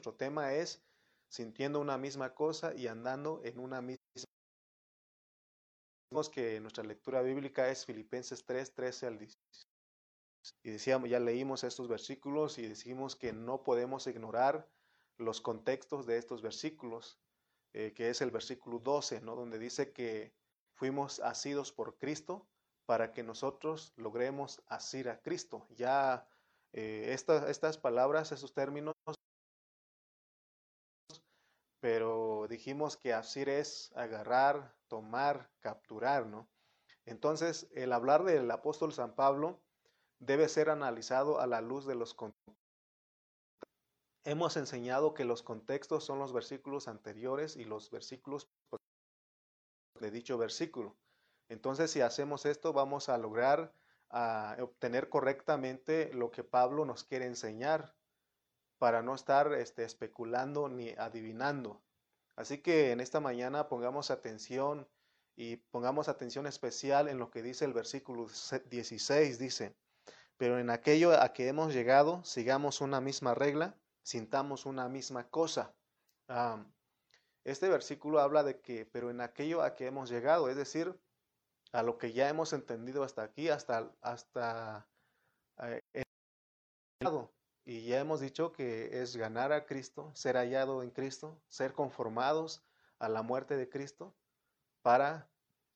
nuestro tema es sintiendo una misma cosa y andando en una misma. Que nuestra lectura bíblica es Filipenses 3, 13 al 16. Y decíamos, ya leímos estos versículos y decimos que no podemos ignorar los contextos de estos versículos, eh, que es el versículo 12, ¿no? donde dice que fuimos asidos por Cristo para que nosotros logremos asir a Cristo. Ya eh, estas palabras, esos términos, pero dijimos que asir es agarrar, tomar, capturar, ¿no? Entonces, el hablar del apóstol San Pablo debe ser analizado a la luz de los contextos. Hemos enseñado que los contextos son los versículos anteriores y los versículos de dicho versículo. Entonces, si hacemos esto, vamos a lograr a obtener correctamente lo que Pablo nos quiere enseñar para no estar este, especulando ni adivinando. Así que en esta mañana pongamos atención y pongamos atención especial en lo que dice el versículo 16. Dice, pero en aquello a que hemos llegado, sigamos una misma regla, sintamos una misma cosa. este versículo habla de que, pero en aquello a que hemos llegado, es decir, a lo que ya hemos entendido hasta aquí, hasta, hasta eh, y ya hemos dicho que es ganar a Cristo, ser hallado en Cristo, ser conformados a la muerte de Cristo para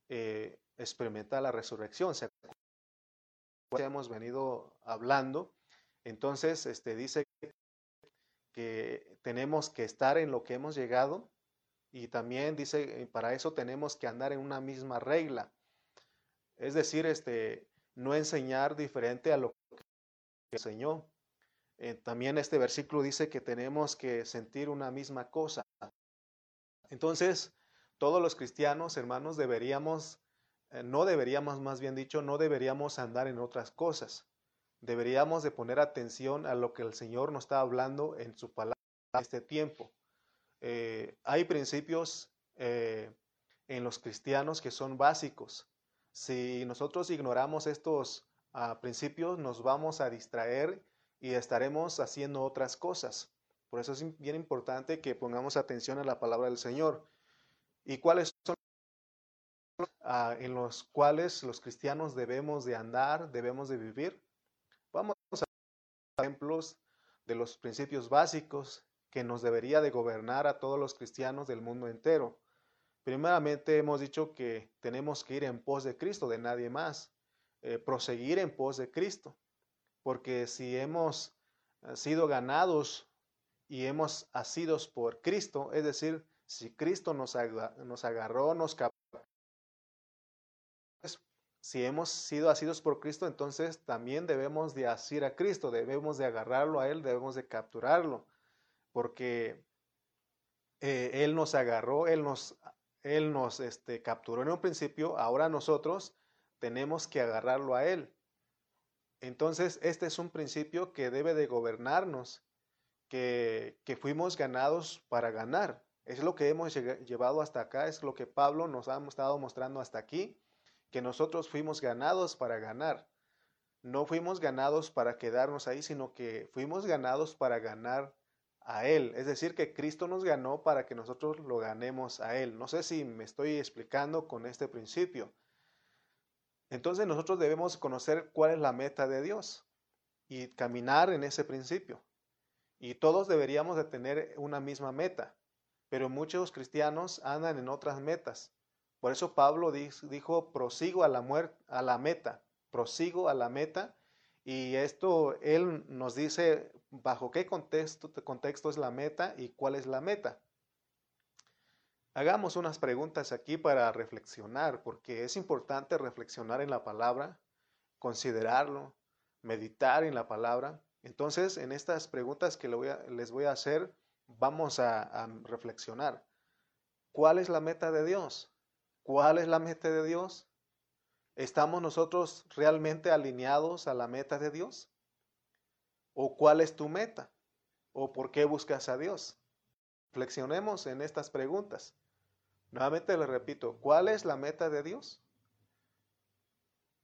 eh, experimentar la resurrección. ¿Se hemos venido hablando. Entonces, este dice que tenemos que estar en lo que hemos llegado y también dice, eh, para eso tenemos que andar en una misma regla. Es decir, este, no enseñar diferente a lo que enseñó. Eh, también este versículo dice que tenemos que sentir una misma cosa. Entonces, todos los cristianos, hermanos, deberíamos, eh, no deberíamos, más bien dicho, no deberíamos andar en otras cosas. Deberíamos de poner atención a lo que el Señor nos está hablando en su palabra en este tiempo. Eh, hay principios en los cristianos que son básicos. Si nosotros ignoramos estos ah, principios, nos vamos a distraer y estaremos haciendo otras cosas. Por eso es bien importante que pongamos atención a la palabra del Señor. ¿Y cuáles son ah, en los cuales los cristianos debemos de andar, debemos de vivir? Vamos a ejemplos de los principios básicos que nos debería de gobernar a todos los cristianos del mundo entero. Primeramente hemos dicho que tenemos que ir en pos de Cristo, de nadie más, eh, proseguir en pos de Cristo, porque si hemos eh, sido ganados y hemos asidos por Cristo, es decir, si Cristo nos, agarró, nos capturó, si hemos sido asidos por Cristo, entonces también debemos de asir a Cristo, debemos de agarrarlo a Él, debemos de capturarlo, porque eh, Él nos agarró, Él nos él nos este, capturó en un principio, ahora nosotros tenemos que agarrarlo a Él. Entonces, este es un principio que debe de gobernarnos, que, que fuimos ganados para ganar. Es lo que hemos llevado hasta acá, es lo que Pablo nos ha estado mostrando hasta aquí, que nosotros fuimos ganados para ganar. No fuimos ganados para quedarnos ahí, sino que fuimos ganados para ganar a Él. Es decir, que Cristo nos ganó para que nosotros lo ganemos a Él. No sé si me estoy explicando con este principio. Entonces nosotros debemos conocer cuál es la meta de Dios y caminar en ese principio. Y todos deberíamos de tener una misma meta, pero muchos cristianos andan en otras metas. Por eso Pablo dijo, prosigo a la, muerte, a la meta, prosigo a la meta y esto él nos dice bajo qué contexto, contexto es la meta y cuál es la meta. Hagamos unas preguntas aquí para reflexionar, porque es importante reflexionar en la palabra, considerarlo, meditar en la palabra. Entonces, en estas preguntas que les voy a hacer, vamos a reflexionar. ¿Cuál es la meta de Dios? ¿Cuál es la meta de Dios? ¿Estamos nosotros realmente alineados a la meta de Dios? ¿O cuál es tu meta? ¿O por qué buscas a Dios? Reflexionemos en estas preguntas. Nuevamente le repito, ¿cuál es la meta de Dios?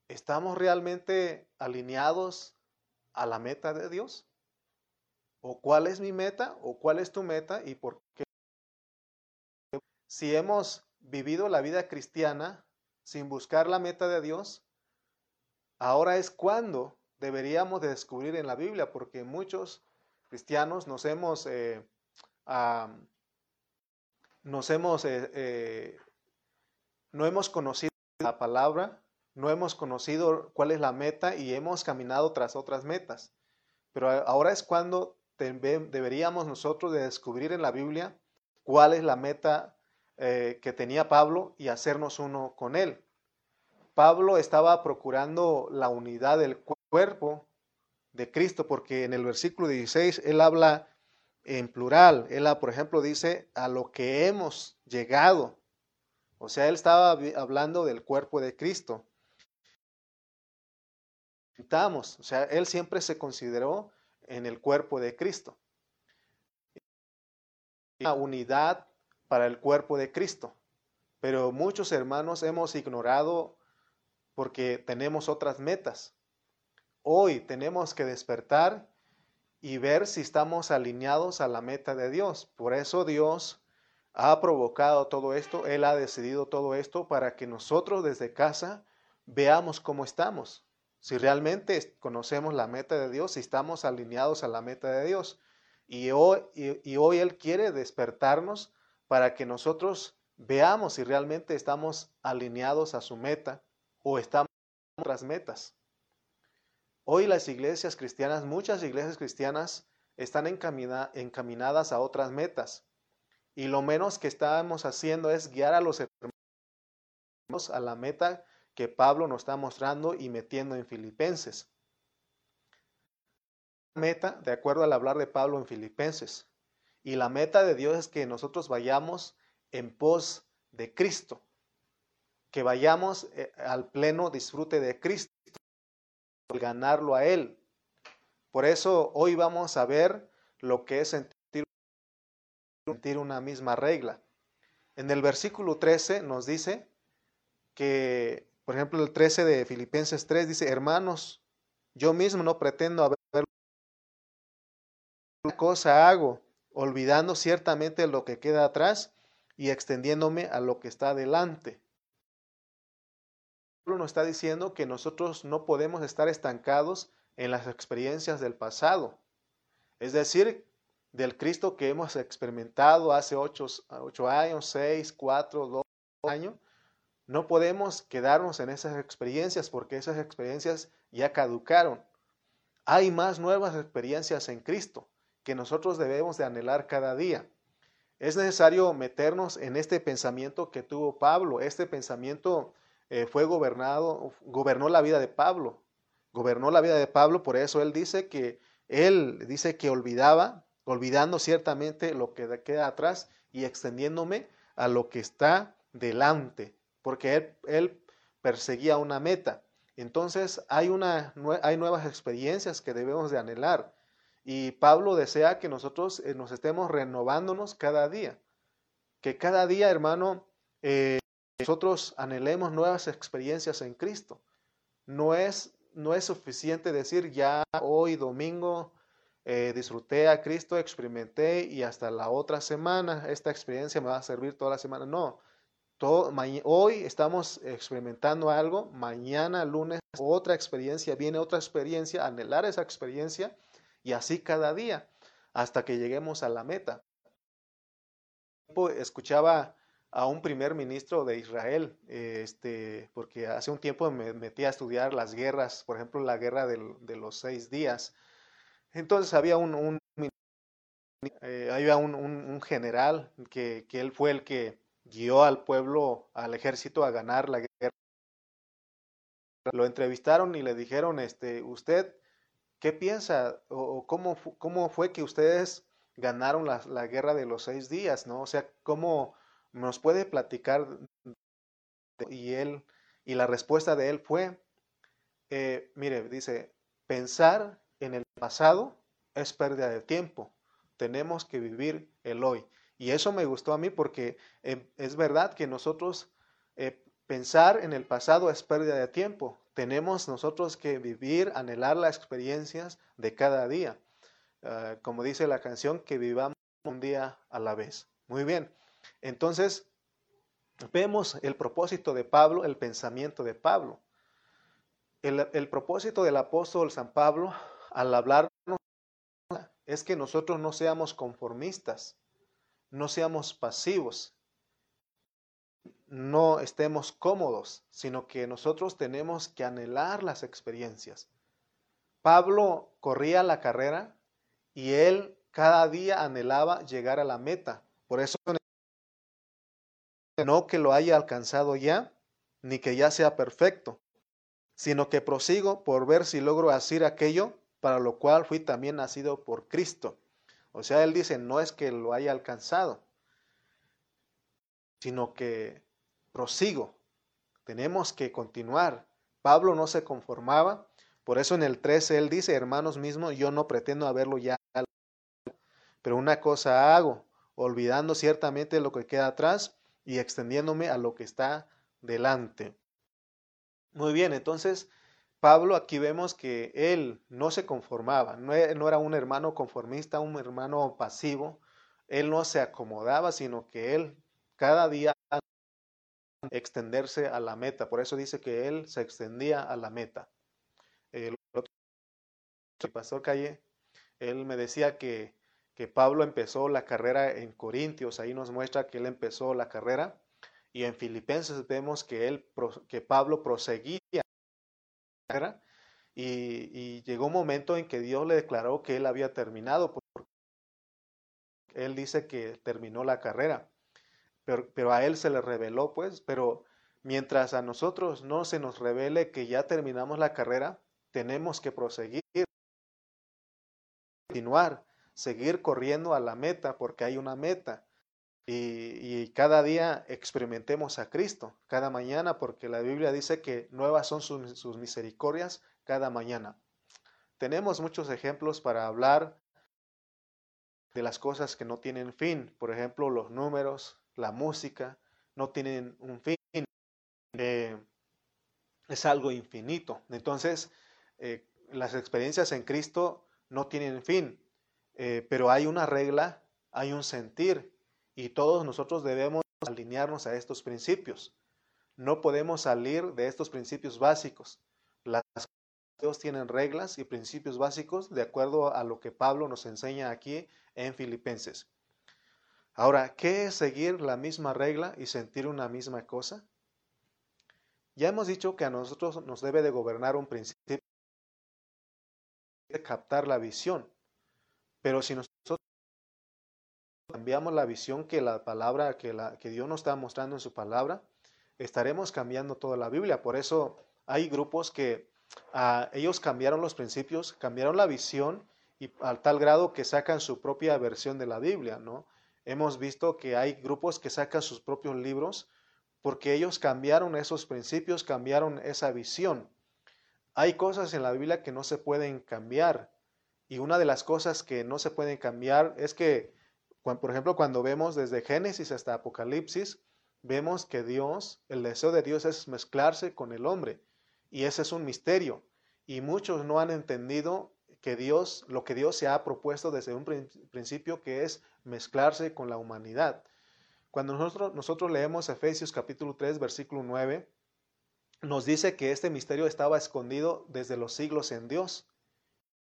¿Estamos realmente alineados a la meta de Dios? o cuál es mi meta o cuál es tu meta y por qué. Si hemos vivido la vida cristiana sin buscar la meta de Dios, ahora es cuando deberíamos de descubrir en la Biblia, porque muchos cristianos nos hemos, eh, nos hemos, eh, eh, no hemos conocido la palabra, no hemos conocido cuál es la meta y hemos caminado tras otras metas. Pero ahora es cuando deberíamos nosotros de descubrir en la Biblia cuál es la meta que tenía Pablo y hacernos uno con él. Pablo estaba procurando la unidad del cuerpo de Cristo, porque en el versículo 16 él habla en plural. Él, por ejemplo, dice a lo que hemos llegado. O sea, él estaba hablando del cuerpo de Cristo. O sea, él siempre se consideró en el cuerpo de Cristo. Una unidad para el cuerpo de Cristo. Pero muchos hermanos hemos ignorado porque tenemos otras metas. Hoy tenemos que despertar y ver si estamos alineados a la meta de Dios. Por eso Dios ha provocado todo esto, Él ha decidido todo esto para que nosotros desde casa veamos cómo estamos. Si realmente conocemos la meta de Dios, si estamos alineados a la meta de Dios. Y hoy, y hoy Él quiere despertarnos para que nosotros veamos si realmente estamos alineados a su meta o estamos en otras metas. Hoy las iglesias cristianas, muchas iglesias cristianas están encaminadas a otras metas. Y lo menos que estamos haciendo es guiar a los hermanos a la meta que Pablo nos está mostrando y metiendo en Filipenses. Meta, de acuerdo al hablar de Pablo en Filipenses. Y la meta de Dios es que nosotros vayamos en pos de Cristo, que vayamos eh, al pleno disfrute de Cristo ganarlo a Él. Por eso hoy vamos a ver lo que es sentir, una misma regla. En el versículo 13 nos dice que, por ejemplo, el 13 de Filipenses 3 dice, hermanos, yo mismo no pretendo haber cosa hago, olvidando ciertamente lo que queda atrás y extendiéndome a lo que está delante nos está diciendo que nosotros no podemos estar estancados en las experiencias del pasado. Es decir, del Cristo que hemos experimentado hace ocho, años, seis, cuatro, dos años. No podemos quedarnos en esas experiencias porque esas experiencias ya caducaron. Hay más nuevas experiencias en Cristo que nosotros debemos de anhelar cada día. Es necesario meternos en este pensamiento que tuvo Pablo, este pensamiento eh, fue gobernado, gobernó la vida de Pablo, gobernó la vida de Pablo, por eso él dice que él dice que olvidaba, olvidando ciertamente lo que queda atrás y extendiéndome a lo que está delante, porque él, él perseguía una meta. Entonces hay, una, hay nuevas experiencias que debemos de anhelar. Y Pablo desea que nosotros eh, nos estemos renovándonos cada día. Que cada día, hermano, eh, nosotros anhelemos nuevas experiencias en Cristo. No es, no es suficiente decir ya hoy domingo eh, disfruté a Cristo, experimenté y hasta la otra semana esta experiencia me va a servir toda la semana. No, hoy estamos experimentando algo, mañana, lunes, otra experiencia, viene otra experiencia, anhelar esa experiencia y así cada día hasta que lleguemos a la meta. Escuchaba a un primer ministro de Israel, este, porque hace un tiempo me metí a estudiar las guerras, por ejemplo, la guerra de los seis días. Entonces había un, un eh, había un, general que, que, él fue el que guió al pueblo, al ejército a ganar la guerra. Lo entrevistaron y le dijeron, este, ¿usted qué piensa o, cómo, cómo fue que ustedes ganaron la, la guerra de los seis días, ¿no? O sea, ¿cómo, nos puede platicar y él y la respuesta de él fue eh, mire dice pensar en el pasado es pérdida de tiempo tenemos que vivir el hoy y eso me gustó a mí porque eh, es verdad que nosotros eh, pensar en el pasado es pérdida de tiempo tenemos nosotros que vivir anhelar las experiencias de cada día ah, como dice la canción, que vivamos un día a la vez. Muy bien. Entonces, vemos el propósito de Pablo, el pensamiento de Pablo. El, propósito del apóstol San Pablo al hablarnos es que nosotros no seamos conformistas, no seamos pasivos, no estemos cómodos, sino que nosotros tenemos que anhelar las experiencias. Pablo corría la carrera y él cada día anhelaba llegar a la meta. Por eso no que lo haya alcanzado ya, ni que ya sea perfecto, sino que prosigo por ver si logro hacer aquello para lo cual fui también nacido por Cristo. O sea, él dice, no es que lo haya alcanzado, sino que prosigo. Tenemos que continuar. Pablo no se conformaba, por eso en el 13 él dice, hermanos mismos, yo no pretendo haberlo ya, pero una cosa hago, olvidando ciertamente lo que queda atrás y extendiéndome a lo que está delante. Muy bien, entonces Pablo aquí vemos que él no se conformaba, no e, era un hermano conformista, un hermano pasivo, él no se acomodaba, sino que él cada día extenderse a la meta. Por eso dice que él se extendía a la meta. El, pastor Calle, él me decía que, que Pablo empezó la carrera en Corintios, ahí nos muestra que él empezó la carrera, y en Filipenses vemos que, él, que Pablo proseguía la y, y llegó un momento en que Dios le declaró que él había terminado, porque él dice que terminó la carrera pero, a él se le reveló, pues, pero mientras a nosotros no se nos revele que ya terminamos la carrera, tenemos que proseguir, continuar, seguir corriendo a la meta, porque hay una meta. Y, cada día experimentemos a Cristo, cada mañana, porque la Biblia dice que nuevas son sus, sus misericordias cada mañana. Tenemos muchos ejemplos para hablar de las cosas que no tienen fin, por ejemplo, los números, la música, no tienen un fin, eh, es algo infinito. Entonces, eh, las experiencias en Cristo no tienen fin, eh, pero hay una regla, hay un sentir, y todos nosotros debemos alinearnos a estos principios. No podemos salir de estos principios básicos. Las Dios tienen reglas y principios básicos de acuerdo a lo que Pablo nos enseña aquí en Filipenses. Ahora, ¿qué es seguir la misma regla y sentir una misma cosa? Ya hemos dicho que a nosotros nos debe de gobernar un principio de captar la visión. Pero si nosotros cambiamos la visión que la palabra, que, la, que Dios nos está mostrando en su palabra, estaremos cambiando toda la Biblia. Por eso hay grupos que ah, ellos cambiaron los principios, cambiaron la visión y al tal grado que sacan su propia versión de la Biblia, ¿no? Hemos visto que hay grupos que sacan sus propios libros porque ellos cambiaron esos principios, cambiaron esa visión. Hay cosas en la Biblia que no se pueden cambiar. Y una de las cosas que no se pueden cambiar es que, por ejemplo, cuando vemos desde Génesis hasta Apocalipsis, vemos que Dios, el deseo de Dios es mezclarse con el hombre. Y ese es un misterio. Y muchos no han entendido que Dios, lo que Dios se ha propuesto desde un principio, que es mezclarse con la humanidad. Cuando nosotros, nosotros leemos Efesios capítulo 3, versículo 9, nos dice que este misterio estaba escondido desde los siglos en Dios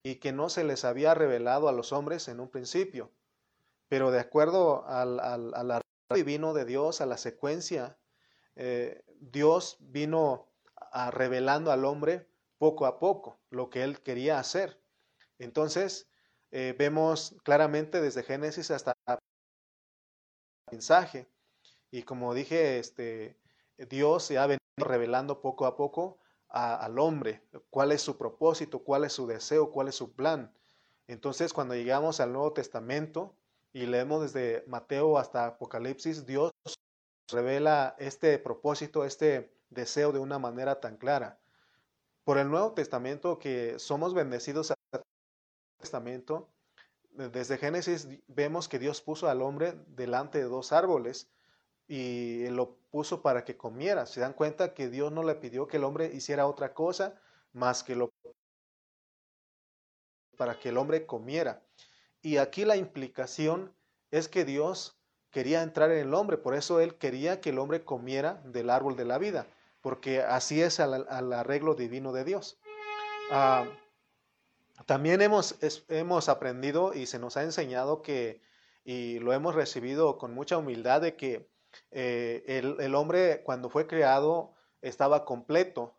y que no se les había revelado a los hombres en un principio. Pero de acuerdo al, al, divino de Dios, a la secuencia, eh, Dios vino a revelando al hombre poco a poco lo que él quería hacer. Entonces, eh, vemos claramente desde Génesis hasta el mensaje. Y como dije, este, Dios se ha venido revelando poco a poco al hombre cuál es su propósito, cuál es su deseo, cuál es su plan. Entonces, cuando llegamos al Nuevo Testamento y leemos desde Mateo hasta Apocalipsis, Dios revela este propósito, este deseo de una manera tan clara. Por el Nuevo Testamento que somos bendecidos Testamento, desde Génesis vemos que Dios puso al hombre delante de dos árboles y lo puso para que comiera. Se dan cuenta que Dios no le pidió que el hombre hiciera otra cosa más que lo para que el hombre comiera. Y aquí la implicación es que Dios quería entrar en el hombre, por eso Él quería que el hombre comiera del árbol de la vida, porque así es al, arreglo divino de Dios. Ah, también hemos, hemos aprendido y se nos ha enseñado que, y lo hemos recibido con mucha humildad, de que eh, el, hombre cuando fue creado estaba completo,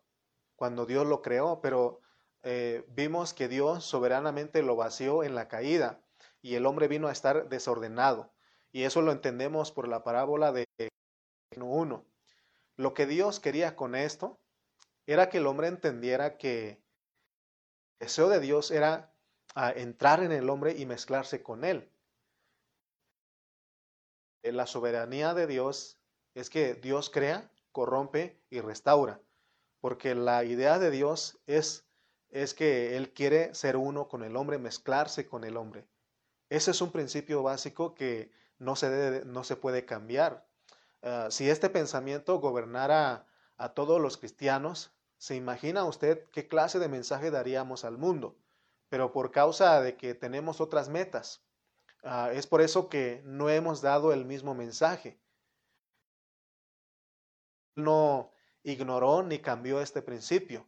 cuando Dios lo creó, pero eh, vimos que Dios soberanamente lo vació en la caída y el hombre vino a estar desordenado. Y eso lo entendemos por la parábola de 1. Lo que Dios quería con esto era que el hombre entendiera que el deseo de Dios era ah, entrar en el hombre y mezclarse con él. La soberanía de Dios es que Dios crea, corrompe y restaura, porque la idea de Dios es, es que Él quiere ser uno con el hombre, mezclarse con el hombre. Ese es un principio básico que no se, debe, no se puede cambiar. Ah, si este pensamiento gobernara a todos los cristianos, ¿se imagina usted qué clase de mensaje daríamos al mundo? Pero por causa de que tenemos otras metas, ah, es por eso que no hemos dado el mismo mensaje. No ignoró ni cambió este principio.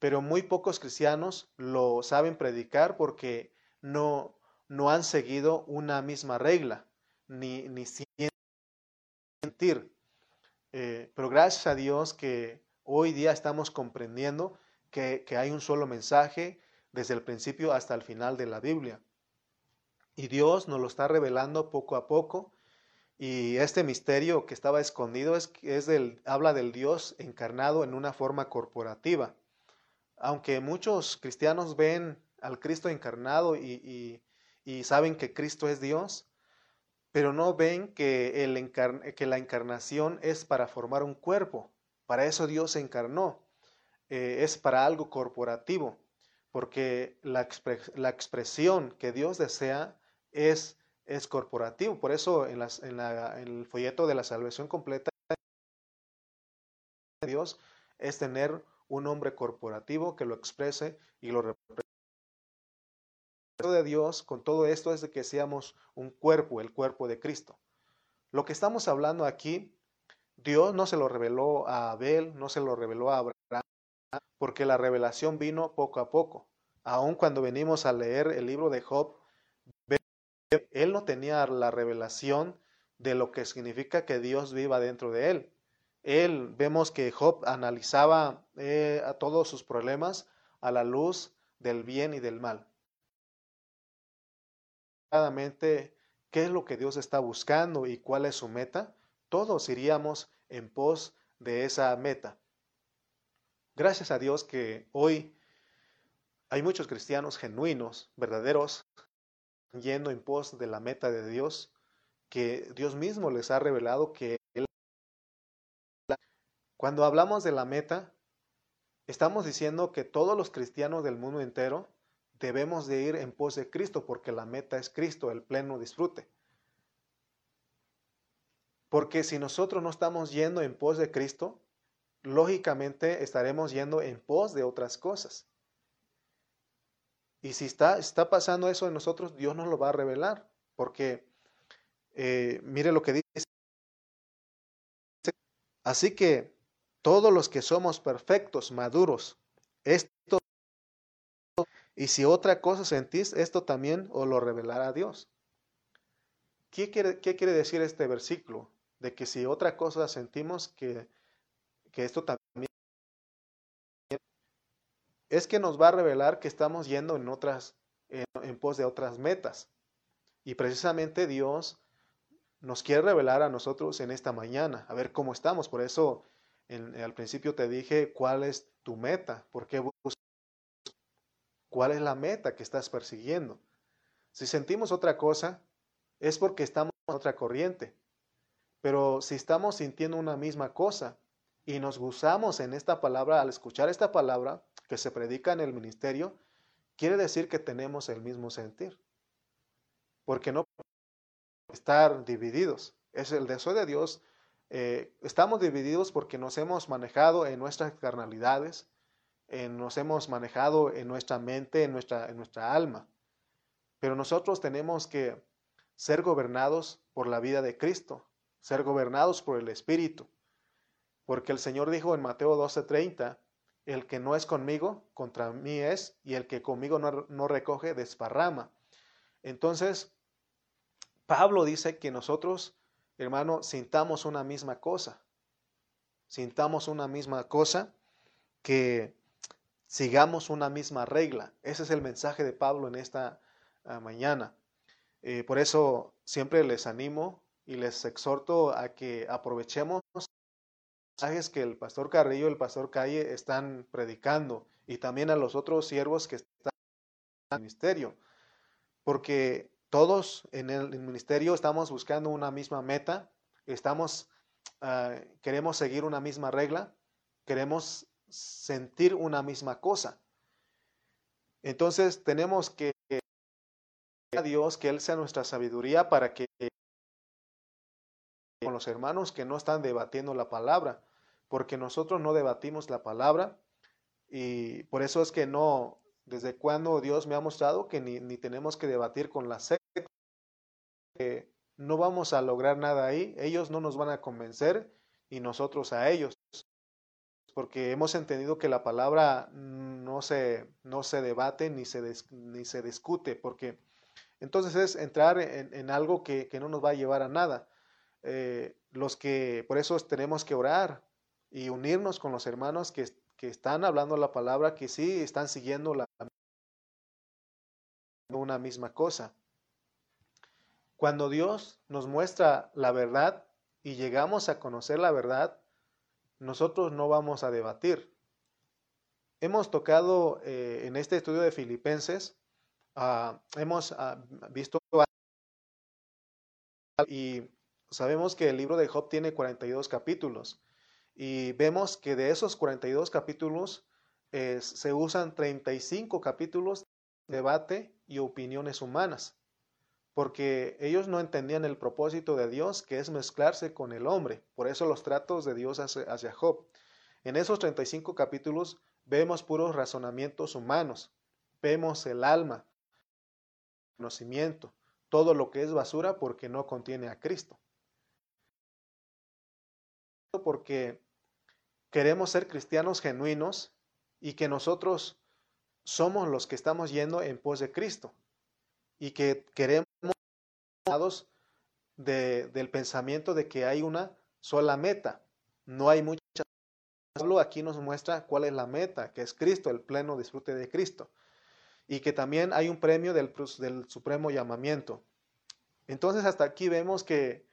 pero muy pocos cristianos lo saben predicar porque no, no han seguido una misma regla, ni, ni sentir. Eh, pero gracias a Dios que hoy día estamos comprendiendo que, que hay un solo mensaje desde el principio hasta el final de la Biblia. Y Dios nos lo está revelando poco a poco. Y este misterio que estaba escondido es, es del, habla del Dios encarnado en una forma corporativa aunque muchos cristianos ven al Cristo encarnado y, saben que Cristo es Dios, pero no ven que, el que, la encarnación es para formar un cuerpo. Para eso Dios se encarnó. Eh, es para algo corporativo, porque la, expresión que Dios desea es, es corporativo. Por eso en, el folleto de la salvación completa, Dios es tener un hombre corporativo que lo exprese y lo represente. de Dios con todo esto es de que seamos un cuerpo, el cuerpo de Cristo. Lo que estamos hablando aquí, Dios no se lo reveló a Abel, no se lo reveló a Abraham, porque la revelación vino poco a poco. Aun cuando venimos a leer el libro de Job, él no tenía la revelación de lo que significa que Dios viva dentro de él. Él, vemos que Job analizaba eh, todos sus problemas a la luz del bien y del mal. ¿Qué es lo que Dios está buscando y cuál es su meta? Todos iríamos en pos de esa meta. Gracias a Dios que hoy hay muchos cristianos genuinos, verdaderos, yendo en pos de la meta de Dios, que Dios mismo les ha revelado que cuando hablamos de la meta, estamos diciendo que todos los cristianos del mundo entero debemos de ir en pos de Cristo porque la meta es Cristo, el pleno disfrute. Porque si nosotros no estamos yendo en pos de Cristo, lógicamente estaremos yendo en pos de otras cosas. Y si está, está pasando eso en nosotros, Dios nos lo va a revelar. Porque eh, mire lo que dice. Así que todos los que somos perfectos, maduros, esto, y si otra cosa sentís, esto también os lo revelará Dios. ¿Qué quiere, ¿Qué quiere, decir este versículo? De que si otra cosa sentimos, que, que esto también es que nos va a revelar que estamos yendo en otras, en, en pos de otras metas. Y precisamente Dios nos quiere revelar a nosotros en esta mañana, a ver cómo estamos. Por eso al principio te dije cuál es tu meta, por qué cuál es la meta que estás persiguiendo. Si sentimos otra cosa, es porque estamos en otra corriente. Pero si estamos sintiendo una misma cosa y nos gozamos en esta palabra, al escuchar esta palabra que se predica en el ministerio, quiere decir que tenemos el mismo sentir. Porque no estar divididos. Es el deseo de Dios eh, estamos divididos porque nos hemos manejado en nuestras carnalidades, eh, nos hemos manejado en nuestra mente, en nuestra, en nuestra alma. Pero nosotros tenemos que ser gobernados por la vida de Cristo, ser gobernados por el Espíritu. Porque el Señor dijo en Mateo 12:30, el que no es conmigo, contra mí es, y el que conmigo no, no recoge, desparrama. Entonces, Pablo dice que nosotros, hermano, sintamos una misma cosa. Sintamos una misma cosa, que sigamos una misma regla. Ese es el mensaje de Pablo en esta ah, mañana. Eh, por eso siempre les animo y les exhorto a que aprovechemos que el pastor Carrillo y el pastor Calle están predicando y también a los otros siervos que están en el ministerio. Porque todos en el ministerio estamos buscando una misma meta, estamos, ah, queremos seguir una misma regla, queremos sentir una misma cosa. Entonces tenemos que a Dios que Él sea nuestra sabiduría para que con los hermanos que no están debatiendo la palabra, porque nosotros no debatimos la palabra y por eso es que no, desde cuando Dios me ha mostrado que ni, ni tenemos que debatir con la secta, que no vamos a lograr nada ahí, ellos no nos van a convencer y nosotros a ellos porque hemos entendido que la palabra no se, no se debate ni se, ni se discute, porque entonces es entrar en, algo que, no nos va a llevar a nada. Eh, los que, por eso tenemos que orar y unirnos con los hermanos que, que están hablando la palabra, que sí están siguiendo la, una misma cosa. Cuando Dios nos muestra la verdad y llegamos a conocer la verdad, nosotros no vamos a debatir. Hemos tocado eh, en este estudio de Filipenses, ah, hemos ah, visto y sabemos que el libro de Job tiene 42 capítulos y vemos que de esos 42 capítulos eh, se usan 35 capítulos de debate y opiniones humanas porque ellos no entendían el propósito de Dios, que es mezclarse con el hombre. Por eso los tratos de Dios hacia, Job. En esos 35 capítulos vemos puros razonamientos humanos, vemos el alma, conocimiento, todo lo que es basura porque no contiene a Cristo. Porque queremos ser cristianos genuinos y que nosotros somos los que estamos yendo en pos de Cristo y que queremos de, del pensamiento de que hay una sola meta. No hay muchas. Pablo aquí nos muestra cuál es la meta, que es Cristo, el pleno disfrute de Cristo. Y que también hay un premio del, del supremo llamamiento. Entonces hasta aquí vemos que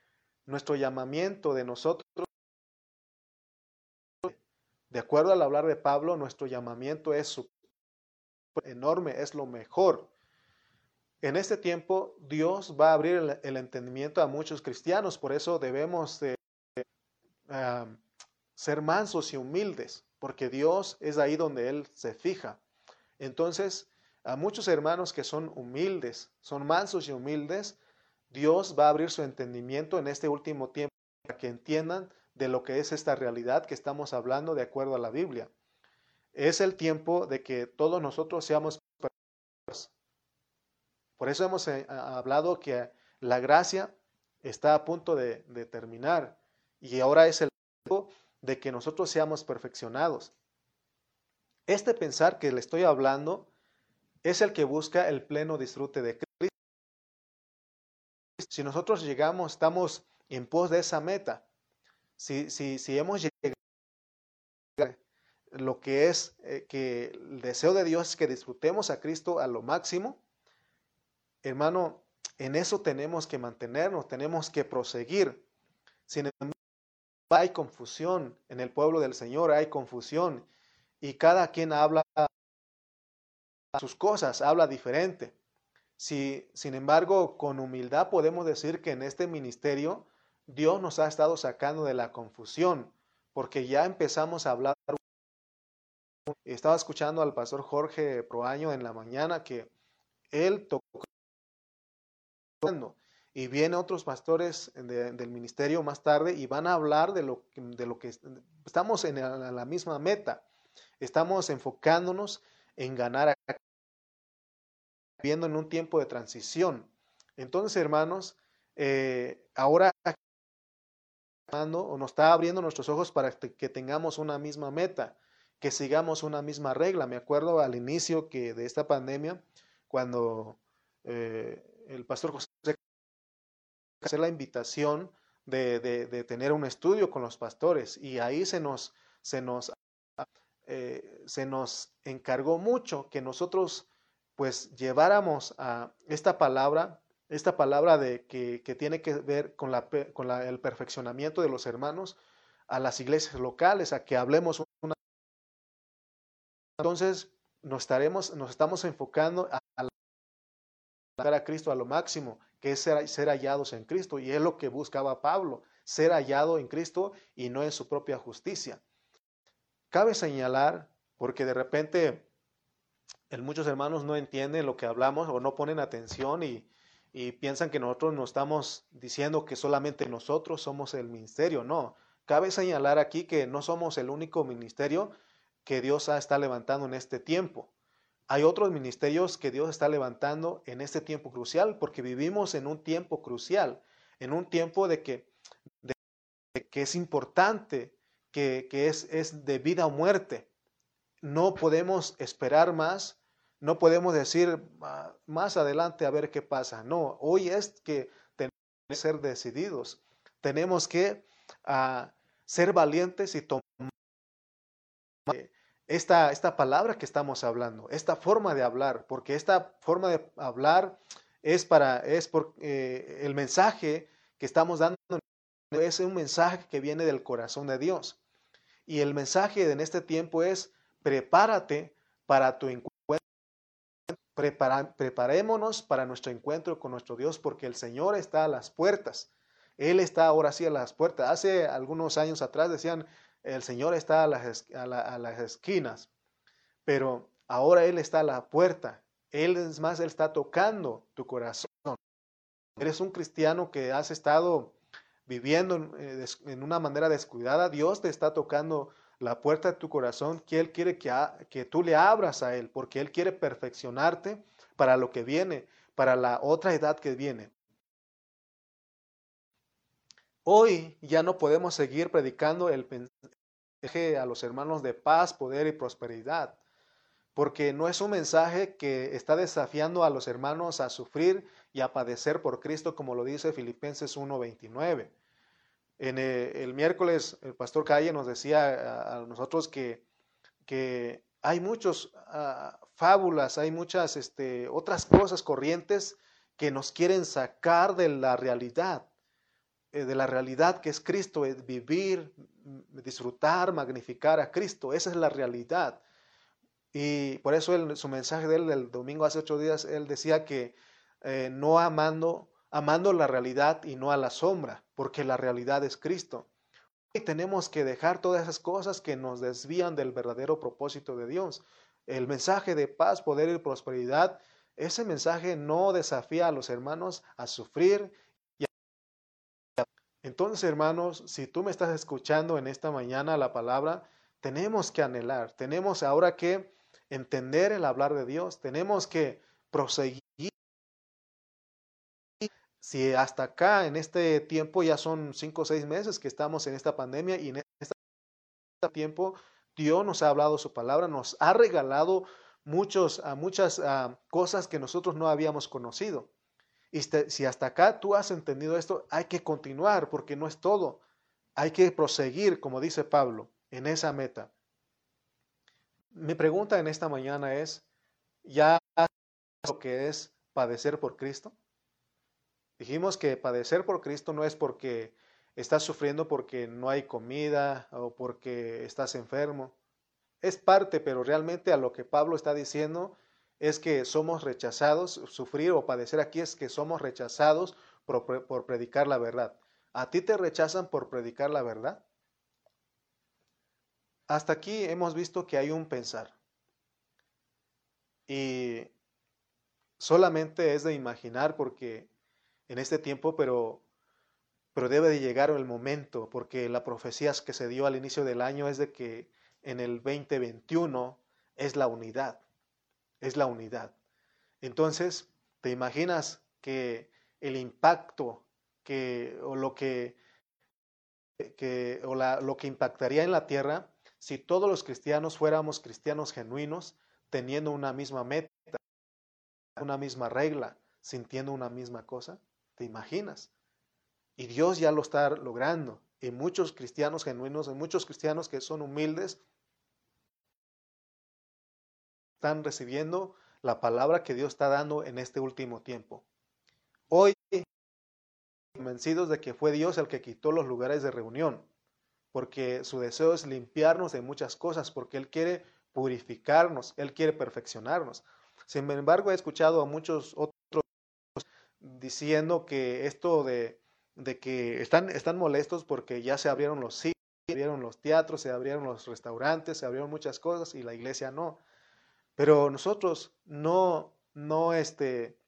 nuestro llamamiento de nosotros, de acuerdo al hablar de Pablo, nuestro llamamiento es enorme, es lo mejor. En este tiempo Dios va a abrir el, entendimiento a muchos cristianos, por eso debemos de, ser mansos y humildes, porque Dios es ahí donde Él se fija. Entonces, a muchos hermanos que son humildes, son mansos y humildes, Dios va a abrir su entendimiento en este último tiempo para que entiendan de lo que es esta realidad que estamos hablando de acuerdo a la Biblia. Es el tiempo de que todos nosotros seamos por eso hemos eh, hablado que la gracia está a punto de, terminar y ahora es el tiempo de que nosotros seamos perfeccionados. Este pensar que le estoy hablando es el que busca el pleno disfrute de Cristo. Si nosotros llegamos, estamos en pos de esa meta. Si, si, si hemos llegado lo que es eh, que el deseo de Dios es que disfrutemos a Cristo a lo máximo, Hermano, en eso tenemos que mantenernos, tenemos que proseguir. Sin embargo, hay confusión en el pueblo del Señor, hay confusión y cada quien habla sus cosas, habla diferente. Si, sin embargo, con humildad podemos decir que en este ministerio Dios nos ha estado sacando de la confusión, porque ya empezamos a hablar. Estaba escuchando al pastor Jorge Proaño en la mañana que él tocó y vienen otros pastores del ministerio más tarde y van a hablar de lo, de lo que estamos en la, misma meta. Estamos enfocándonos en ganar, viendo en un tiempo de transición. Entonces, hermanos, eh, ahora o nos está abriendo nuestros ojos para que tengamos una misma meta, que sigamos una misma regla. Me acuerdo al inicio que de esta pandemia, cuando eh, el pastor José hacer la invitación de, tener un estudio con los pastores y ahí se nos, se nos, eh, se nos encargó mucho que nosotros pues lleváramos a esta palabra, esta palabra de que, tiene que ver con, la, con la, el perfeccionamiento de los hermanos a las iglesias locales, a que hablemos una... Entonces nos, estaremos, nos estamos enfocando a, a, a Cristo a lo máximo que es ser, hallados en Cristo. Y es lo que buscaba Pablo, ser hallado en Cristo y no en su propia justicia. Cabe señalar, porque de repente en muchos hermanos no entienden lo que hablamos o no ponen atención y, y piensan que nosotros no estamos diciendo que solamente nosotros somos el ministerio. No, cabe señalar aquí que no somos el único ministerio que Dios está levantando en este tiempo. Hay otros ministerios que Dios está levantando en este tiempo crucial, porque vivimos en un tiempo crucial, en un tiempo de que, que es importante, que, es, es de vida o muerte. No podemos esperar más, no podemos decir más adelante a ver qué pasa. No, hoy es que tenemos que ser decididos, tenemos que ah, ser valientes y tomar esta, esta palabra que estamos hablando, esta forma de hablar, porque esta forma de hablar es para, es por eh, el mensaje que estamos dando, es un mensaje que viene del corazón de Dios. Y el mensaje en este tiempo es, prepárate para tu encuentro. Preparémonos para nuestro encuentro con nuestro Dios porque el Señor está a las puertas. Él está ahora sí a las puertas. Hace algunos años atrás decían, el Señor está a las, a, las esquinas, pero ahora Él está a la puerta. Él es más, Él está tocando tu corazón. Eres un cristiano que has estado viviendo eh, en una manera descuidada. Dios te está tocando la puerta de tu corazón, que Él quiere que, que tú le abras a Él, porque Él quiere perfeccionarte para lo que viene, para la otra edad que viene. Hoy ya no podemos seguir predicando el mensaje a los hermanos de paz, poder y prosperidad, porque no es un mensaje que está desafiando a los hermanos a sufrir y a padecer por Cristo, como lo dice Filipenses 1:29. En eh, el, miércoles el pastor Calle nos decía a, nosotros que, hay muchas ah, fábulas, hay muchas este, otras cosas corrientes que nos quieren sacar de la realidad. Eh, de la realidad que es Cristo, vivir, disfrutar, magnificar a Cristo. Esa es la realidad. Y por eso su mensaje de él del domingo hace ocho días, él decía que eh, no amando, amando la realidad y no a la sombra, porque la realidad es Cristo. Y tenemos que dejar todas esas cosas que nos desvían del verdadero propósito de Dios. El mensaje de paz, poder y prosperidad, ese mensaje no desafía a los hermanos a sufrir entonces, hermanos, si tú me estás escuchando en esta mañana la palabra, tenemos que anhelar, tenemos ahora que entender el hablar de Dios, tenemos que proseguir. Si hasta acá, en este tiempo, ya son cinco o seis meses que estamos en esta pandemia y en este tiempo Dios nos ha hablado su palabra, nos ha regalado muchos, muchas cosas que nosotros no habíamos conocido. Y si hasta acá tú has entendido esto, hay que continuar porque no es todo. Hay que proseguir, como dice Pablo, en esa meta. Mi pregunta en esta mañana es, ¿ya lo que es padecer por Cristo? Dijimos que padecer por Cristo no es porque estás sufriendo porque no hay comida o porque estás enfermo. Es parte, pero realmente a lo que Pablo está diciendo es que somos rechazados, sufrir o padecer aquí es que somos rechazados por, predicar la verdad. ¿A ti te rechazan por predicar la verdad? Hasta aquí hemos visto que hay un pensar. Y solamente es de imaginar porque en este tiempo, pero, pero debe de llegar el momento, porque la profecía que se dio al inicio del año es de que en el 2021 es la unidad, es la unidad. Entonces, ¿te imaginas que el impacto que, o lo que, que o lo que impactaría en la tierra si todos los cristianos fuéramos cristianos genuinos, teniendo una misma meta, una misma regla, sintiendo una misma cosa? ¿Te imaginas? Y Dios ya lo está logrando. Y muchos cristianos genuinos, y muchos cristianos que son humildes, están recibiendo la palabra que Dios está dando en este último tiempo. Hoy, convencidos de que fue Dios el que quitó los lugares de reunión, porque su deseo es limpiarnos de muchas cosas, porque Él quiere purificarnos, Él quiere perfeccionarnos. Sin embargo, he escuchado a muchos otros diciendo que esto de, de que están, están molestos porque ya se abrieron los cines, se abrieron los teatros, se abrieron los restaurantes, se abrieron muchas cosas y la iglesia no. Pero nosotros no, no, este,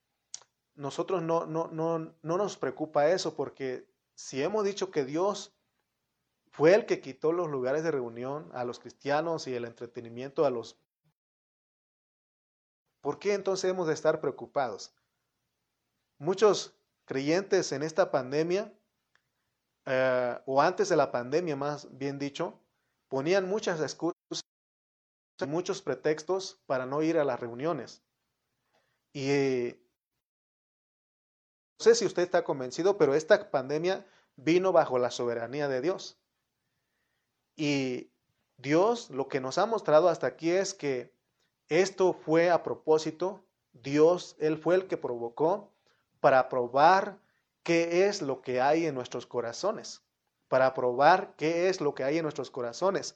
nosotros no, no, no, no nos preocupa eso porque si hemos dicho que Dios fue el que quitó los lugares de reunión a los cristianos y el entretenimiento a los... ¿Por qué entonces hemos de estar preocupados? Muchos creyentes en esta pandemia, eh, o antes de la pandemia más bien dicho, ponían muchas excusas, muchos pretextos para no ir a las reuniones. Y no sé si usted está convencido, pero esta pandemia vino bajo la soberanía de Dios. Y Dios lo que nos ha mostrado hasta aquí es que esto fue a propósito. Dios, Él fue el que provocó para probar qué es lo que hay en nuestros corazones, para probar qué es lo que hay en nuestros corazones,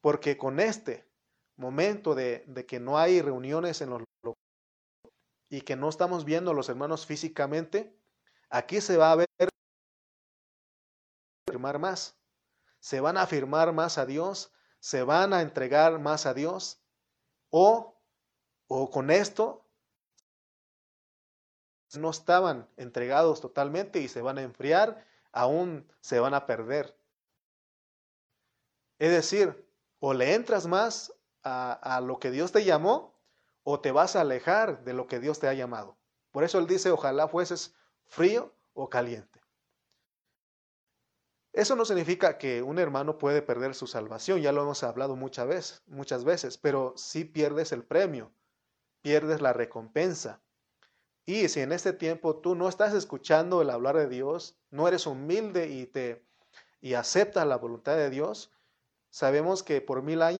porque con este momento de, que no hay reuniones en los y que no estamos viendo a los hermanos físicamente, aquí se va a ver afirmar más, se van a afirmar más a Dios, se van a entregar más a Dios, o, o con esto no estaban entregados totalmente y se van a enfriar, aún se van a perder. Es decir, o le entras más a, lo que Dios te llamó, o te vas a alejar de lo que Dios te ha llamado. Por eso Él dice, ojalá fueses frío o caliente. Eso no significa que un hermano puede perder su salvación, ya lo hemos hablado muchas veces, muchas veces, pero sí pierdes el premio, pierdes la recompensa. Y si en este tiempo tú no estás escuchando el hablar de Dios, no eres humilde y te y aceptas la voluntad de Dios, sabemos que por mil años,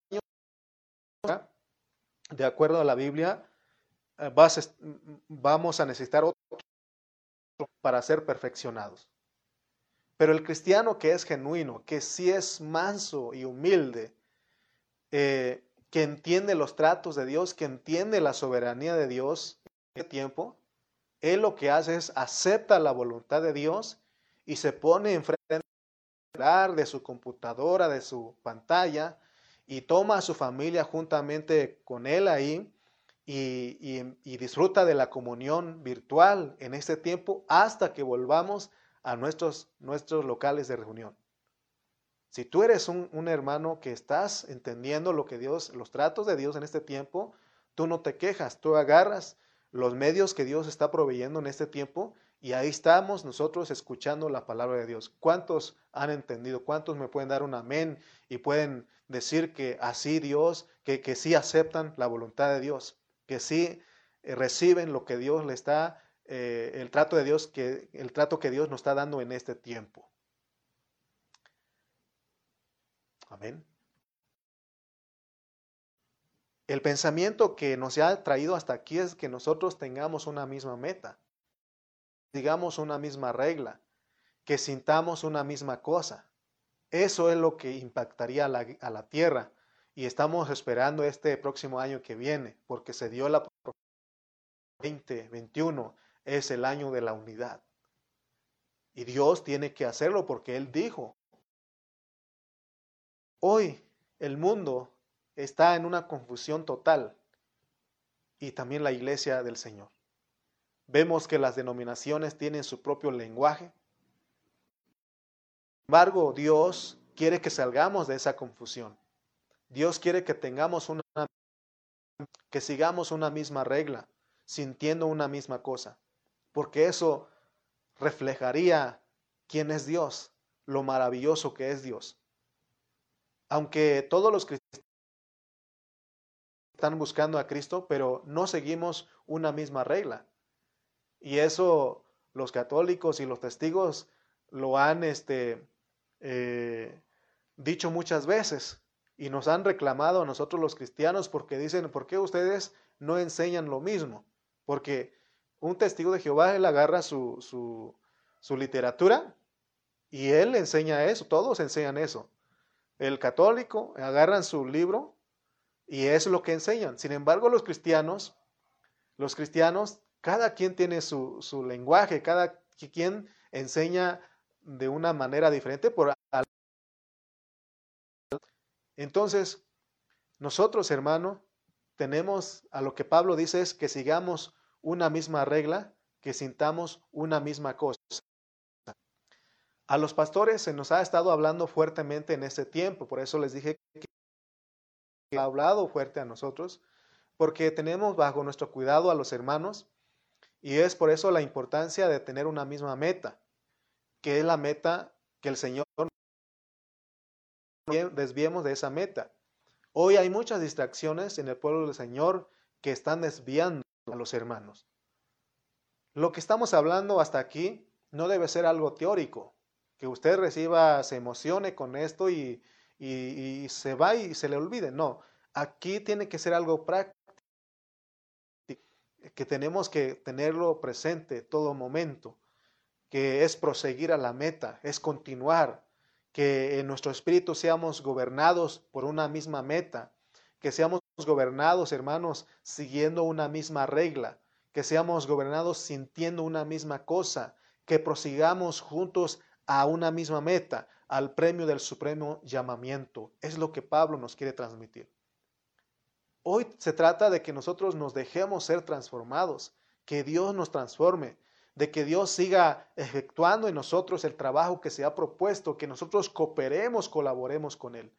de acuerdo a la Biblia, eh, vamos a necesitar otro para ser perfeccionados. Pero el cristiano que es genuino, que sí es manso y humilde, eh, que entiende los tratos de Dios, que entiende la soberanía de Dios en este tiempo, él lo que hace es acepta la voluntad de Dios y se pone enfrente de su computadora, de su pantalla, y toma a su familia juntamente con él ahí y, disfruta de la comunión virtual en este tiempo hasta que volvamos a nuestros, nuestros locales de reunión. Si tú eres un, un, hermano que estás entendiendo lo que Dios, los tratos de Dios en este tiempo, tú no te quejas, tú agarras los medios que Dios está proveyendo en este tiempo y ahí estamos nosotros escuchando la palabra de Dios. ¿Cuántos han entendido? ¿Cuántos me pueden dar un amén y pueden decir que así Dios, que, que sí aceptan la voluntad de Dios, que sí eh, reciben lo que Dios le está, eh, el trato de Dios, que, el trato que Dios nos está dando en este tiempo? Amén. El pensamiento que nos ha traído hasta aquí es que nosotros tengamos una misma meta, digamos una misma regla, que sintamos una misma cosa. Eso es lo que impactaría a la, tierra y estamos esperando este próximo año que viene, porque se dio la 2021, es el año de la unidad. Y Dios tiene que hacerlo porque Él dijo, hoy el mundo está en una confusión total y también la iglesia del Señor. Vemos que las denominaciones tienen su propio lenguaje. Sin embargo, Dios quiere que salgamos de esa confusión. Dios quiere que tengamos una, que sigamos una misma regla, sintiendo una misma cosa, porque eso reflejaría quién es Dios, lo maravilloso que es Dios. Aunque todos los están buscando a Cristo, pero no seguimos una misma regla. Y eso los católicos y los testigos lo han este, eh, dicho muchas veces y nos han reclamado a nosotros los cristianos porque dicen, ¿por qué ustedes no enseñan lo mismo? Porque un testigo de Jehová, él agarra su, su, su literatura y él enseña eso, todos enseñan eso. El católico agarran su libro y es lo que enseñan. Sin embargo, los cristianos, los cristianos, cada quien tiene su, su lenguaje, cada quien enseña de una manera diferente por entonces, nosotros, hermano, tenemos a lo que Pablo dice es que sigamos una misma regla, que sintamos una misma cosa. A los pastores se nos ha estado hablando fuertemente en este tiempo, por eso les dije que ha hablado fuerte a nosotros, porque tenemos bajo nuestro cuidado a los hermanos y es por eso la importancia de tener una misma meta, que es la meta que el Señor desviemos de esa meta. Hoy hay muchas distracciones en el pueblo del Señor que están desviando a los hermanos. Lo que estamos hablando hasta aquí no debe ser algo teórico, que usted reciba, se emocione con esto y, se va y se le olvide. No, aquí tiene que ser algo práctico, que tenemos que tenerlo presente todo momento, que es proseguir a la meta, es continuar, que en nuestro espíritu seamos gobernados por una misma meta, que seamos gobernados, hermanos, siguiendo una misma regla, que seamos gobernados sintiendo una misma cosa, que prosigamos juntos a una misma meta, al premio del supremo llamamiento. Es lo que Pablo nos quiere transmitir. Hoy se trata de que nosotros nos dejemos ser transformados, que Dios nos transforme, de que Dios siga efectuando en nosotros el trabajo que se ha propuesto, que nosotros cooperemos, colaboremos con Él.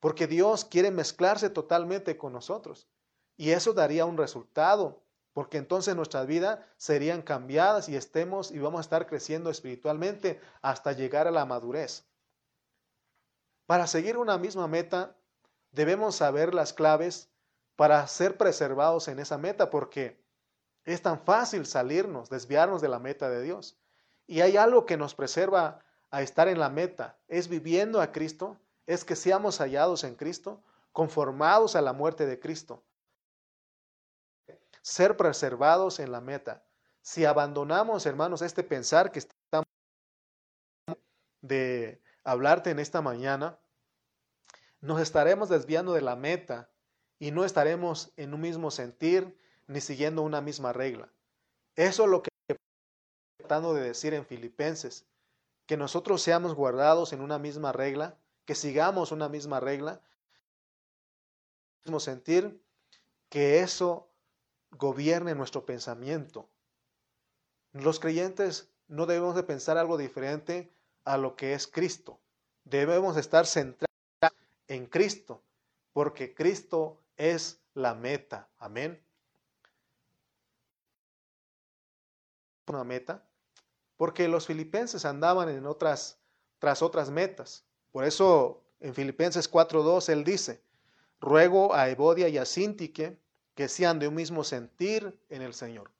Porque Dios quiere mezclarse totalmente con nosotros. Y eso daría un resultado porque entonces nuestras vidas serían cambiadas y estemos y vamos a estar creciendo espiritualmente hasta llegar a la madurez. Para seguir una misma meta, debemos saber las claves para ser preservados en esa meta, porque es tan fácil salirnos, desviarnos de la meta de Dios. Y hay algo que nos preserva a estar en la meta, es viviendo a Cristo, es que seamos hallados en Cristo, conformados a la muerte de Cristo ser preservados en la meta. Si abandonamos, hermanos, este pensar que estamos de hablarte en esta mañana, nos estaremos desviando de la meta y no estaremos en un mismo sentir ni siguiendo una misma regla. Eso es lo que tratando de decir en Filipenses, que nosotros seamos guardados en una misma regla, que sigamos una misma regla, mismo sentir, que eso gobierne nuestro pensamiento. Los creyentes no debemos de pensar algo diferente a lo que es Cristo. Debemos estar centrados en Cristo, porque Cristo es la meta. Amén. Una meta, porque los filipenses andaban en otras tras otras metas. Por eso en Filipenses 4:2 él dice, ruego a Evodia y a Sintique que sean de un mismo sentir en el Señor.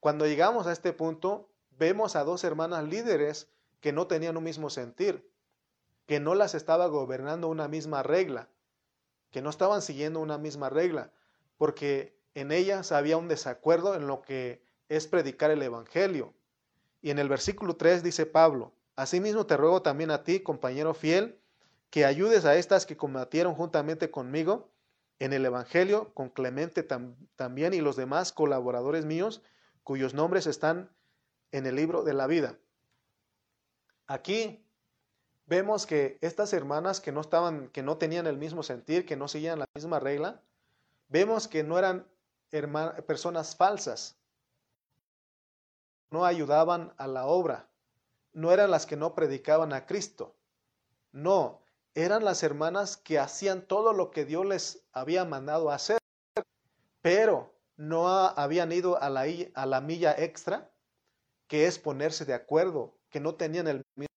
Cuando llegamos a este punto, vemos a dos hermanas líderes que no tenían un mismo sentir, que no las estaba gobernando una misma regla, que no estaban siguiendo una misma regla, porque en ellas había un desacuerdo en lo que es predicar el Evangelio. Y en el versículo 3 dice Pablo, Asimismo te ruego también a ti, compañero fiel, que ayudes a estas que combatieron juntamente conmigo en el Evangelio con Clemente también y los demás colaboradores míos cuyos nombres están en el libro de la vida. Aquí vemos que estas hermanas que no estaban, que no tenían el mismo sentir, que no seguían la misma regla, vemos que no eran personas falsas, no ayudaban a la obra, no eran las que no predicaban a Cristo. No, eran las hermanas que hacían todo lo que Dios les había mandado hacer, pero no habían ido a la, a la milla extra, que es ponerse de acuerdo, que no tenían el mismo.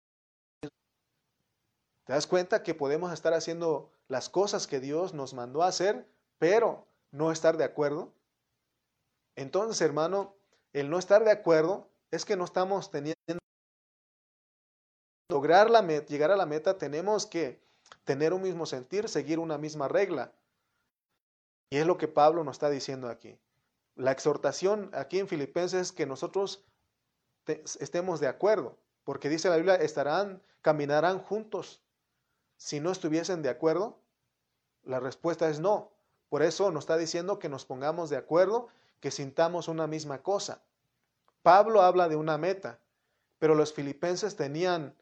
¿Te das cuenta que podemos estar haciendo las cosas que Dios nos mandó hacer, pero no estar de acuerdo? Entonces, hermano, el no estar de acuerdo es que no estamos teniendo lograr la llegar a la meta tenemos que tener un mismo sentir, seguir una misma regla. Y es lo que Pablo nos está diciendo aquí. La exhortación aquí en Filipenses es que nosotros estemos de acuerdo, porque dice la Biblia, estarán, caminarán juntos. Si no estuviesen de acuerdo, la respuesta es no. Por eso nos está diciendo que nos pongamos de acuerdo, que sintamos una misma cosa. Pablo habla de una meta, pero los filipenses tenían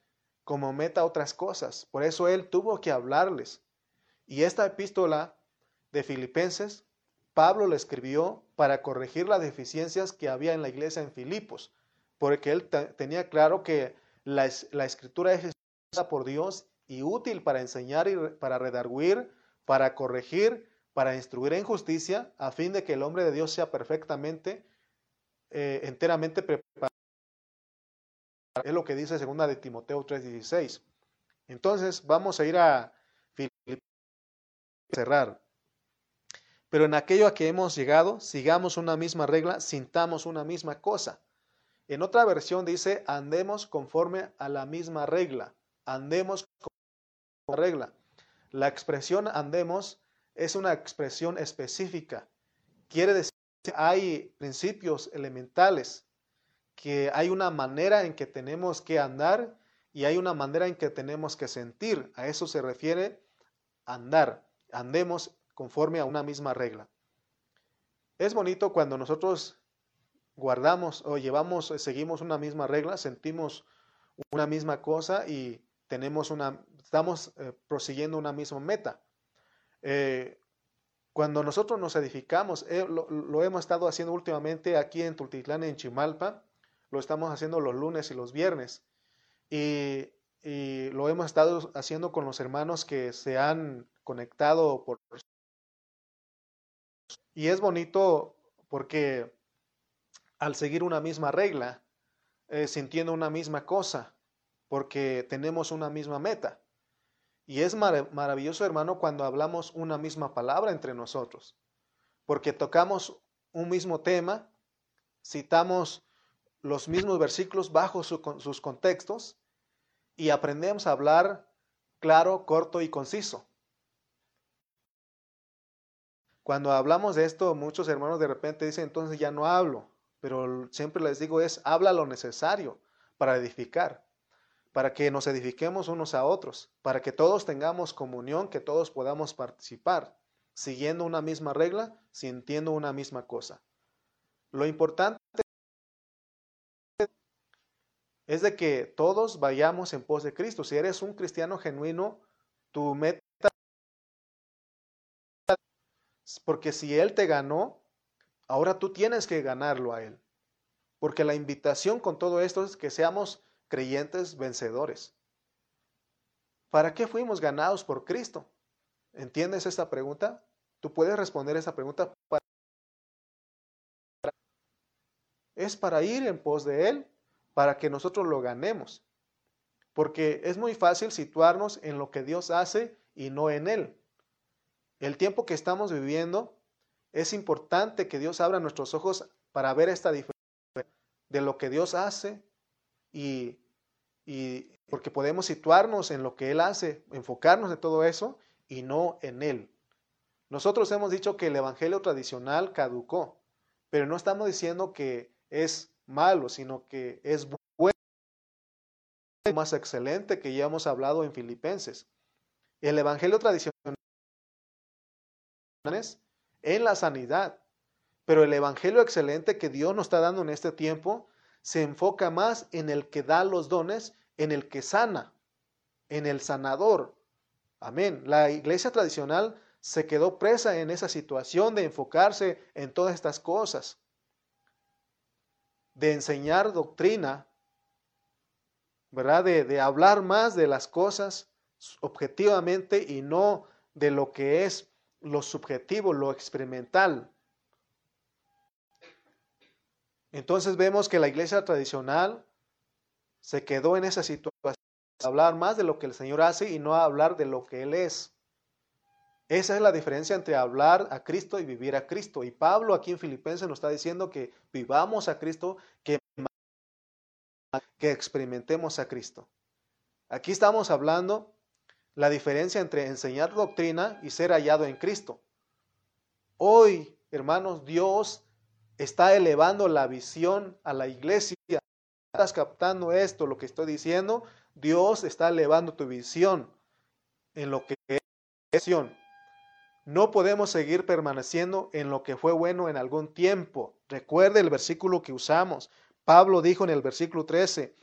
como meta otras cosas. Por eso él tuvo que hablarles. Y esta epístola de Filipenses, Pablo la escribió para corregir las deficiencias que había en la iglesia en Filipos, porque él tenía claro que la, la escritura es por Dios y útil para enseñar y para redarguir, para corregir, para instruir en justicia, a fin de que el hombre de Dios sea perfectamente, eh, enteramente preparado es lo que dice segunda de Timoteo 3:16. Entonces, vamos a ir a cerrar. Pero en aquello a que hemos llegado, sigamos una misma regla, sintamos una misma cosa. En otra versión dice, andemos conforme a la misma regla. Andemos conforme a la regla. La expresión andemos es una expresión específica. Quiere decir que hay principios elementales que hay una manera en que tenemos que andar y hay una manera en que tenemos que sentir. A eso se refiere andar. Andemos conforme a una misma regla. Es bonito cuando nosotros guardamos o llevamos, seguimos una misma regla, sentimos una misma cosa y tenemos una, estamos eh, prosiguiendo una misma meta. Eh, cuando nosotros nos edificamos, eh, lo, lo, hemos estado haciendo últimamente aquí en Tultitlán, en Chimalpa, lo estamos haciendo los lunes y los viernes. Y, lo hemos estado haciendo con los hermanos que se han conectado por... Y es bonito porque al seguir una misma regla, eh, sintiendo una misma cosa, porque tenemos una misma meta. Y es maravilloso, hermano, cuando hablamos una misma palabra entre nosotros, porque tocamos un mismo tema, citamos los mismos versículos bajo sus contextos y aprendemos a hablar claro, corto y conciso. Cuando hablamos de esto, muchos hermanos de repente dicen, entonces ya no hablo, pero siempre les digo es, habla lo necesario para edificar, para que nos edifiquemos unos a otros, para que todos tengamos comunión, que todos podamos participar, siguiendo una misma regla, sintiendo una misma cosa. Lo importante es de que todos vayamos en pos de Cristo. Si eres un cristiano genuino, tu meta, porque si Él te ganó, ahora tú tienes que ganarlo a Él. Porque la invitación con todo esto es que seamos creyentes vencedores. ¿Para qué fuimos ganados por Cristo? ¿Entiendes esta pregunta? Tú puedes responder esa pregunta. Es para ir en pos de Él para que nosotros lo ganemos. Porque es muy fácil situarnos en lo que Dios hace y no en Él. El tiempo que estamos viviendo, es importante que Dios abra nuestros ojos para ver esta diferencia de lo que Dios hace y, y porque podemos situarnos en lo que Él hace, enfocarnos en todo eso y no en Él. Nosotros hemos dicho que el Evangelio tradicional caducó, pero no estamos diciendo que es malo, sino que es bueno, más excelente que ya hemos hablado en Filipenses. El Evangelio tradicional es en la sanidad, pero el Evangelio excelente que Dios nos está dando en este tiempo se enfoca más en el que da los dones, en el que sana, en el sanador. Amén. La iglesia tradicional se quedó presa en esa situación de enfocarse en todas estas cosas de enseñar doctrina, ¿verdad? De, hablar más de las cosas objetivamente y no de lo que es lo subjetivo, lo experimental. Entonces vemos que la iglesia tradicional se quedó en esa situación, hablar más de lo que el Señor hace y no hablar de lo que Él es. Esa es la diferencia entre hablar a Cristo y vivir a Cristo. Y Pablo aquí en Filipenses nos está diciendo que vivamos a Cristo, que, que experimentemos a Cristo. Aquí estamos hablando la diferencia entre enseñar doctrina y ser hallado en Cristo. Hoy, hermanos, Dios está elevando la visión a la iglesia. ¿Estás captando esto, lo que estoy diciendo? Dios está elevando tu visión en lo que es visión. No podemos seguir permaneciendo en lo que fue bueno en algún tiempo. Recuerde el versículo que usamos. Pablo dijo en el versículo 13,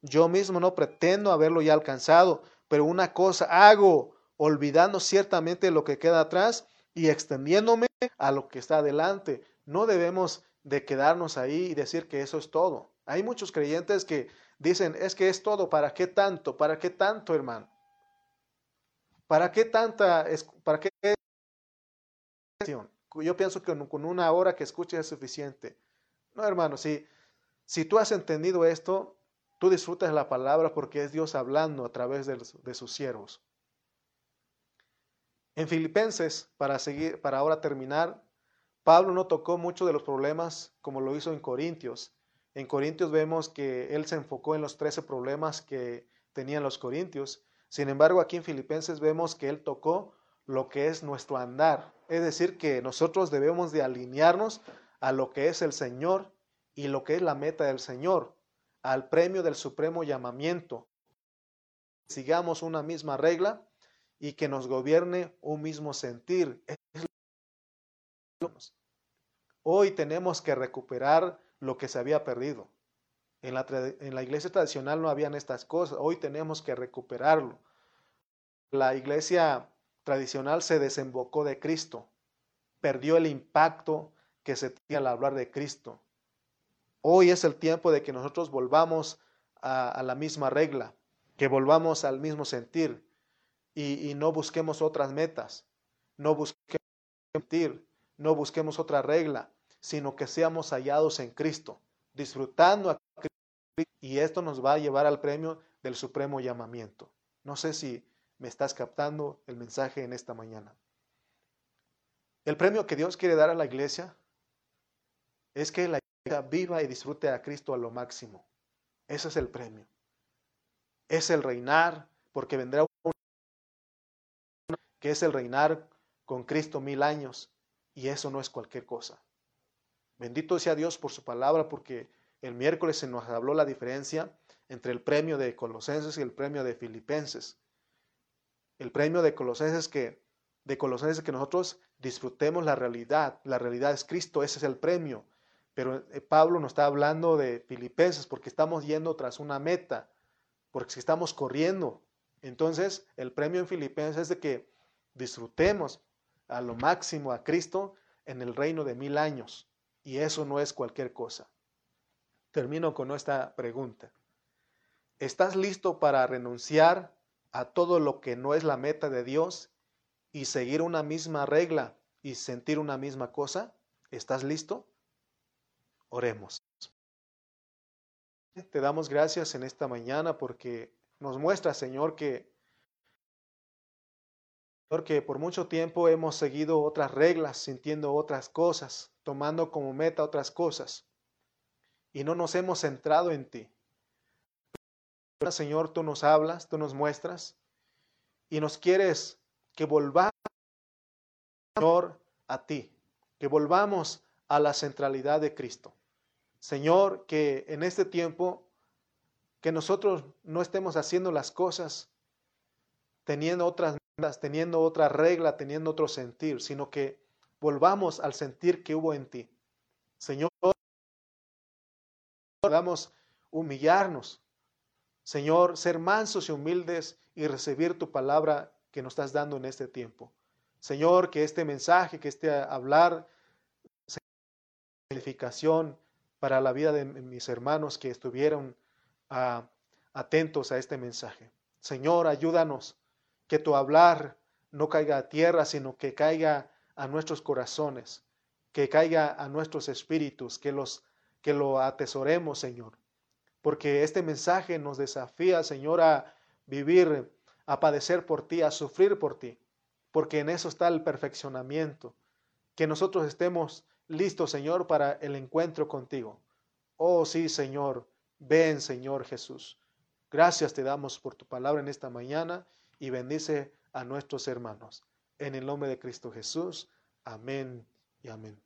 yo mismo no pretendo haberlo ya alcanzado, pero una cosa hago, olvidando ciertamente lo que queda atrás y extendiéndome a lo que está adelante. No debemos de quedarnos ahí y decir que eso es todo. Hay muchos creyentes que dicen, es que es todo, ¿para qué tanto? ¿Para qué tanto, hermano? ¿Para qué tanta, para qué? Yo pienso que con una hora que escuches es suficiente. No, hermano, si, si tú has entendido esto, tú disfrutas la palabra porque es Dios hablando a través de, sus siervos. En Filipenses, para seguir, para ahora terminar, Pablo no tocó mucho de los problemas como lo hizo en Corintios. En Corintios vemos que él se enfocó en los 13 problemas que tenían los Corintios sin embargo, aquí en Filipenses vemos que Él tocó lo que es nuestro andar. Es decir, que nosotros debemos de alinearnos a lo que es el Señor y lo que es la meta del Señor, al premio del supremo llamamiento. Sigamos una misma regla y que nos gobierne un mismo sentir. Hoy tenemos que recuperar lo que se había perdido. En la, en la iglesia tradicional no habían estas cosas, hoy tenemos que recuperarlo. La iglesia tradicional se desembocó de Cristo, perdió el impacto que se tenía al hablar de Cristo. Hoy es el tiempo de que nosotros volvamos a, la misma regla, que volvamos al mismo sentir y, y no busquemos otras metas, no busquemos sentir, no busquemos otra regla, sino que seamos hallados en Cristo, disfrutando a y esto nos va a llevar al premio del supremo llamamiento. No sé si me estás captando el mensaje en esta mañana. El premio que Dios quiere dar a la iglesia es que la iglesia viva y disfrute a Cristo a lo máximo. Ese es el premio. Es el reinar, porque vendrá un que es el reinar con Cristo mil años, y eso no es cualquier cosa. Bendito sea Dios por su palabra, porque el miércoles se nos habló la diferencia entre el premio de Colosenses y el premio de Filipenses. El premio de Colosenses que de Colosenses que nosotros disfrutemos la realidad. La realidad es Cristo, ese es el premio. Pero eh, Pablo nos está hablando de Filipenses porque estamos yendo tras una meta, porque estamos corriendo. Entonces, el premio en Filipenses es de que disfrutemos a lo máximo a Cristo en el reino de mil años. Y eso no es cualquier cosa. Termino con esta pregunta. ¿Estás listo para renunciar a todo lo que no es la meta de Dios y seguir una misma regla y sentir una misma cosa? ¿Estás listo? Oremos. Te damos gracias en esta mañana porque nos muestra, Señor, que porque por mucho tiempo hemos seguido otras reglas, sintiendo otras cosas, tomando como meta otras cosas y no nos hemos centrado en ti. Señor, tú nos hablas, tú nos muestras y nos quieres que volvamos, Señor, a ti, que volvamos a la centralidad de Cristo. Señor, que en este tiempo, que nosotros no estemos haciendo las cosas teniendo otras teniendo otra regla, teniendo otro sentir, sino que volvamos al sentir que hubo en ti. Señor, podamos humillarnos, Señor, ser mansos y humildes y recibir tu palabra que nos estás dando en este tiempo. Señor, que este mensaje, que este hablar, sea edificación para la vida de mis hermanos que estuvieron ah, atentos a este mensaje. Señor, ayúdanos, que tu hablar no caiga a tierra, sino que caiga a nuestros corazones, que caiga a nuestros espíritus, que los que lo atesoremos, Señor. Porque este mensaje nos desafía, Señor, a vivir, a padecer por ti, a sufrir por ti, porque en eso está el perfeccionamiento, que nosotros estemos listos, Señor, para el encuentro contigo. Oh sí, Señor, ven, Señor Jesús. Gracias te damos por tu palabra en esta mañana y bendice a nuestros hermanos. En el nombre de Cristo Jesús. Amén y amén.